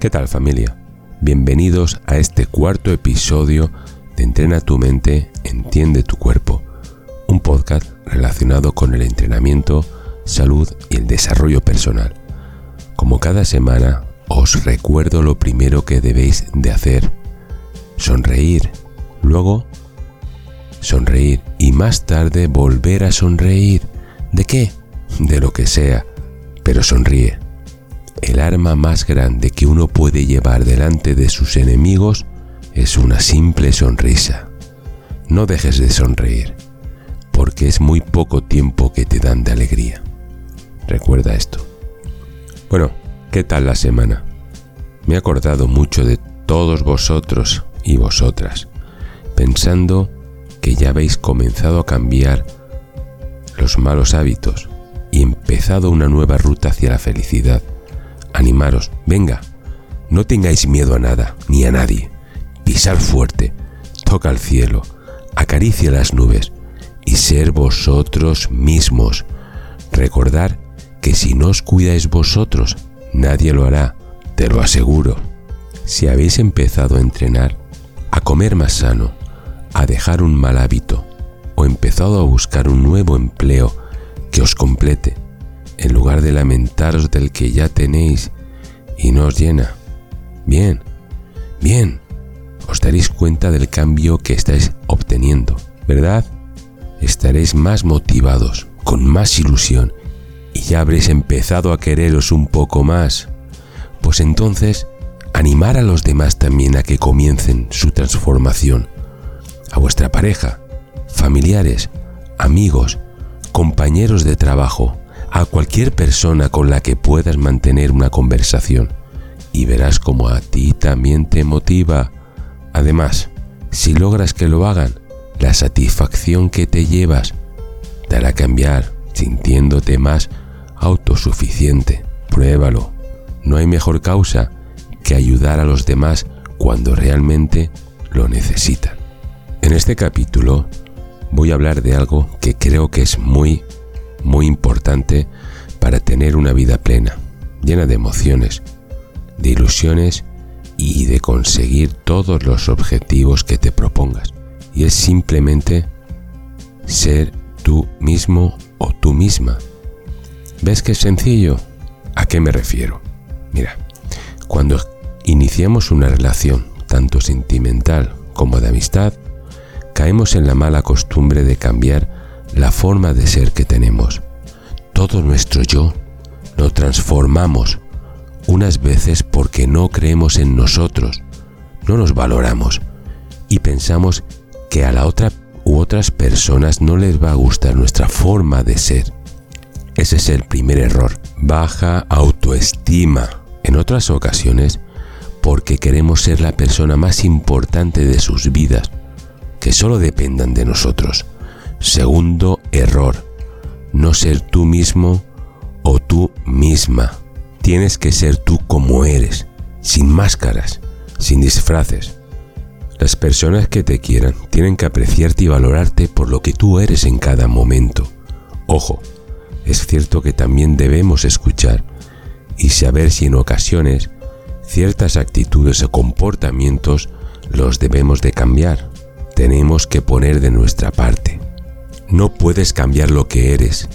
¿Qué tal familia? Bienvenidos a este cuarto episodio de Entrena tu mente, entiende tu cuerpo, un podcast relacionado con el entrenamiento, salud y el desarrollo personal. Como cada semana, os recuerdo lo primero que debéis de hacer. Sonreír. Luego, sonreír y más tarde volver a sonreír. ¿De qué? De lo que sea, pero sonríe. El arma más grande que uno puede llevar delante de sus enemigos es una simple sonrisa. No dejes de sonreír, porque es muy poco tiempo que te dan de alegría. Recuerda esto. Bueno, ¿qué tal la semana? Me he acordado mucho de todos vosotros y vosotras, pensando que ya habéis comenzado a cambiar los malos hábitos y empezado una nueva ruta hacia la felicidad. Animaros, venga, no tengáis miedo a nada ni a nadie. Pisar fuerte, toca el cielo, acaricia las nubes y ser vosotros mismos. Recordar que si no os cuidáis vosotros, nadie lo hará, te lo aseguro. Si habéis empezado a entrenar, a comer más sano, a dejar un mal hábito o empezado a buscar un nuevo empleo que os complete, en lugar de lamentaros del que ya tenéis y no os llena. Bien, bien, os daréis cuenta del cambio que estáis obteniendo, ¿verdad? Estaréis más motivados, con más ilusión, y ya habréis empezado a quereros un poco más. Pues entonces, animar a los demás también a que comiencen su transformación. A vuestra pareja, familiares, amigos, compañeros de trabajo, a cualquier persona con la que puedas mantener una conversación y verás como a ti también te motiva. Además, si logras que lo hagan, la satisfacción que te llevas te hará cambiar sintiéndote más autosuficiente. Pruébalo. No hay mejor causa que ayudar a los demás cuando realmente lo necesitan. En este capítulo voy a hablar de algo que creo que es muy, muy importante para tener una vida plena, llena de emociones, de ilusiones y de conseguir todos los objetivos que te propongas. Y es simplemente ser tú mismo o tú misma. ¿Ves que es sencillo? ¿A qué me refiero? Mira, cuando iniciamos una relación, tanto sentimental como de amistad, caemos en la mala costumbre de cambiar la forma de ser que tenemos. Todo nuestro yo lo transformamos unas veces porque no creemos en nosotros, no nos valoramos y pensamos que a la otra u otras personas no les va a gustar nuestra forma de ser. Ese es el primer error, baja autoestima. En otras ocasiones, porque queremos ser la persona más importante de sus vidas, que solo dependan de nosotros. Segundo error, no ser tú mismo o tú misma. Tienes que ser tú como eres, sin máscaras, sin disfraces. Las personas que te quieran tienen que apreciarte y valorarte por lo que tú eres en cada momento. Ojo, es cierto que también debemos escuchar y saber si en ocasiones ciertas actitudes o comportamientos los debemos de cambiar. Tenemos que poner de nuestra parte. No puedes cambiar lo que eres,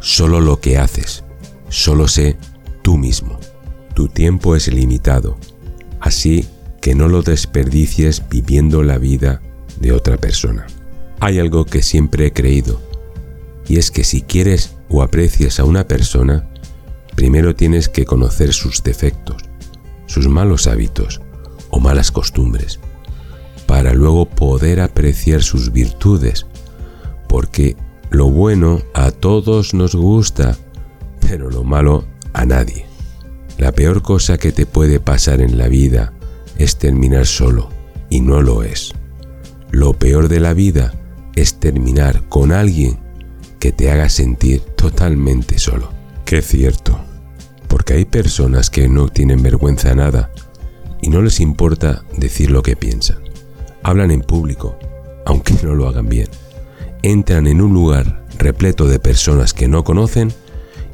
solo lo que haces. Solo sé tú mismo. Tu tiempo es limitado, así que no lo desperdicies viviendo la vida de otra persona. Hay algo que siempre he creído, y es que si quieres o aprecias a una persona, primero tienes que conocer sus defectos, sus malos hábitos o malas costumbres, para luego poder apreciar sus virtudes, porque lo bueno a todos nos gusta, pero lo malo a nadie. La peor cosa que te puede pasar en la vida es terminar solo, y no lo es. Lo peor de la vida es terminar con alguien que te haga sentir totalmente solo. Qué cierto, porque hay personas que no tienen vergüenza nada y no les importa decir lo que piensan. Hablan en público, aunque no lo hagan bien. Entran en un lugar repleto de personas que no conocen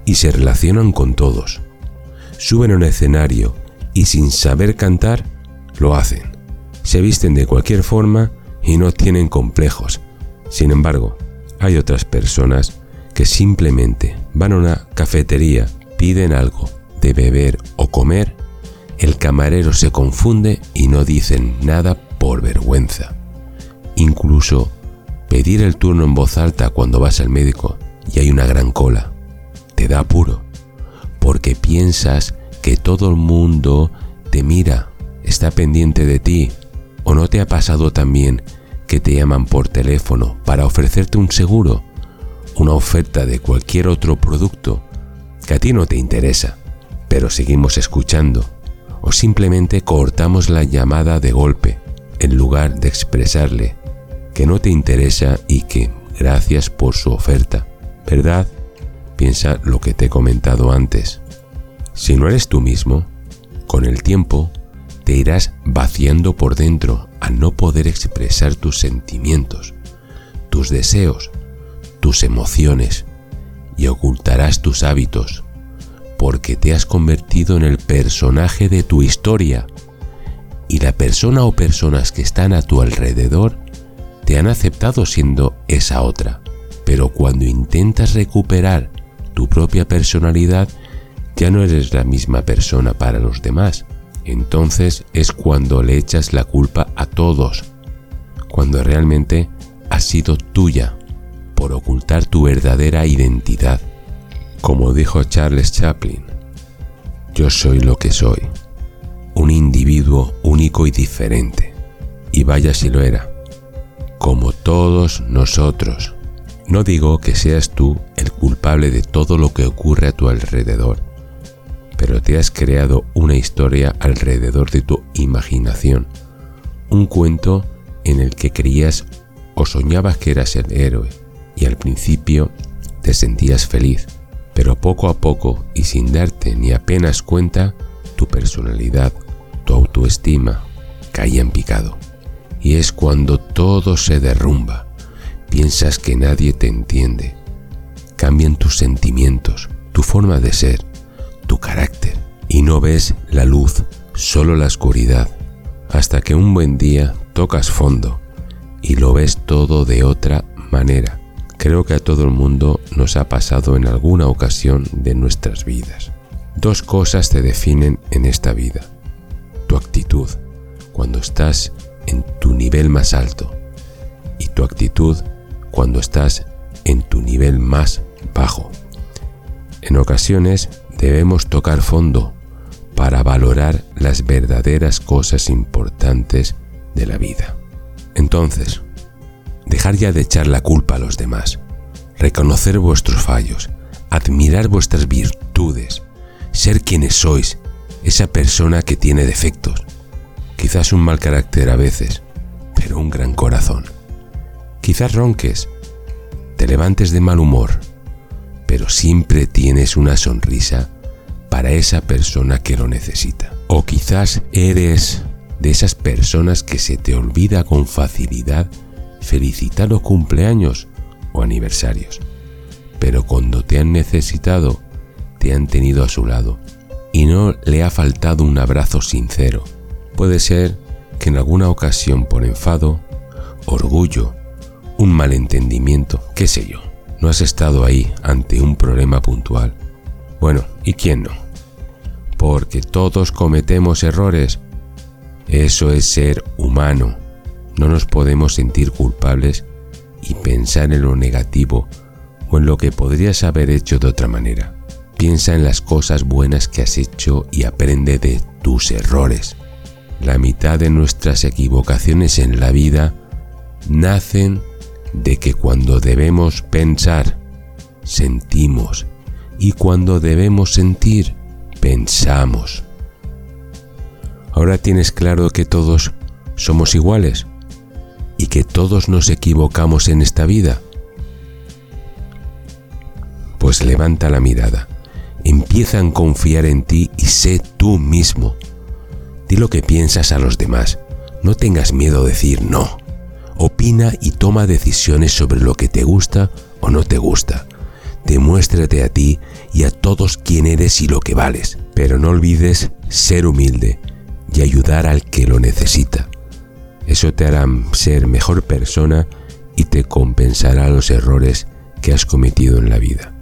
y se relacionan con todos. Suben a un escenario y sin saber cantar, lo hacen. Se visten de cualquier forma y no tienen complejos. Sin embargo, hay otras personas que simplemente van a una cafetería, piden algo de beber o comer, el camarero se confunde y no dicen nada por vergüenza. Incluso pedir el turno en voz alta cuando vas al médico y hay una gran cola, te da apuro, porque piensas que todo el mundo te mira, está pendiente de ti, o no te ha pasado también que te llaman por teléfono para ofrecerte un seguro, una oferta de cualquier otro producto que a ti no te interesa, pero seguimos escuchando, o simplemente cortamos la llamada de golpe en lugar de expresarle que no te interesa y que gracias por su oferta, ¿verdad? Piensa lo que te he comentado antes. Si no eres tú mismo, con el tiempo te irás vaciando por dentro al no poder expresar tus sentimientos, tus deseos, tus emociones y ocultarás tus hábitos, porque te has convertido en el personaje de tu historia y la persona o personas que están a tu alrededor te han aceptado siendo esa otra. Pero cuando intentas recuperar tu propia personalidad, ya no eres la misma persona para los demás. Entonces es cuando le echas la culpa a todos, cuando realmente ha sido tuya por ocultar tu verdadera identidad. Como dijo Charles Chaplin, yo soy lo que soy, un individuo único y diferente. Y vaya si lo era, como todos nosotros. No digo que seas tú el culpable de todo lo que ocurre a tu alrededor, pero te has creado una historia alrededor de tu imaginación, un cuento en el que creías o soñabas que eras el héroe y al principio te sentías feliz, pero poco a poco y sin darte ni apenas cuenta, tu personalidad, tu autoestima caía en picado. Y es cuando todo se derrumba, piensas que nadie te entiende, cambian tus sentimientos, tu forma de ser, tu carácter y no ves la luz, solo la oscuridad, hasta que un buen día tocas fondo y lo ves todo de otra manera. Creo que a todo el mundo nos ha pasado en alguna ocasión de nuestras vidas. Dos cosas te definen en esta vida. Tu actitud, cuando estás en tu nivel más alto, y tu actitud cuando estás en tu nivel más bajo. En ocasiones debemos tocar fondo para valorar las verdaderas cosas importantes de la vida. Entonces, dejar ya de echar la culpa a los demás, reconocer vuestros fallos, admirar vuestras virtudes, ser quienes sois, esa persona que tiene defectos, quizás un mal carácter a veces, pero un gran corazón. Quizás ronques, te levantes de mal humor, pero siempre tienes una sonrisa para esa persona que lo necesita. O quizás eres de esas personas que se te olvida con facilidad felicitar los cumpleaños o aniversarios, pero cuando te han necesitado, te han tenido a su lado y no le ha faltado un abrazo sincero. Puede ser que en alguna ocasión por enfado, orgullo, un malentendimiento, qué sé yo, no has estado ahí ante un problema puntual. Bueno, ¿y quién no? Porque todos cometemos errores. Eso es ser humano. No nos podemos sentir culpables y pensar en lo negativo o en lo que podrías haber hecho de otra manera. Piensa en las cosas buenas que has hecho y aprende de tus errores. La mitad de nuestras equivocaciones en la vida nacen de que cuando debemos pensar, sentimos, y cuando debemos sentir, pensamos. Ahora tienes claro que todos somos iguales y que todos nos equivocamos en esta vida. Pues levanta la mirada, empieza a confiar en ti y sé tú mismo. Di lo que piensas a los demás, no tengas miedo de decir no. Opina y toma decisiones sobre lo que te gusta o no te gusta. demuéstrate a ti y a todos quién eres y lo que vales. Pero no olvides ser humilde y ayudar al que lo necesita. Eso te hará ser mejor persona y te compensará los errores que has cometido en la vida.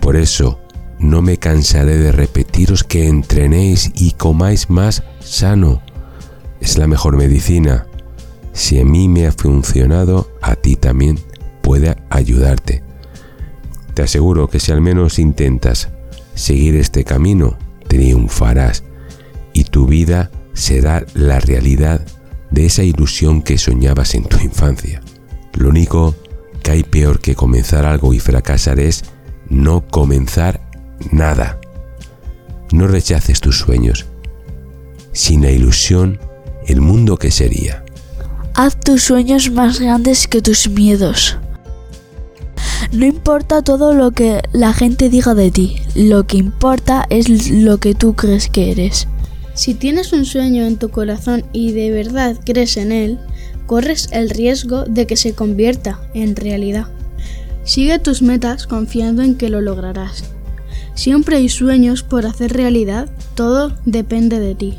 Por eso, no me cansaré de repetiros que entrenéis y comáis más sano. Es la mejor medicina. Si a mí me ha funcionado, a ti también puede ayudarte. Te aseguro que si al menos intentas seguir este camino, triunfarás y tu vida será la realidad de esa ilusión que soñabas en tu infancia. Lo único que hay peor que comenzar algo y fracasar es no comenzar nada. No rechaces tus sueños. Sin la ilusión, el mundo que sería. Haz tus sueños más grandes que tus miedos. No importa todo lo que la gente diga de ti, lo que importa es lo que tú crees que eres. Si tienes un sueño en tu corazón y de verdad crees en él, corres el riesgo de que se convierta en realidad. Sigue tus metas confiando en que lo lograrás. Siempre hay sueños por hacer realidad, todo depende de ti.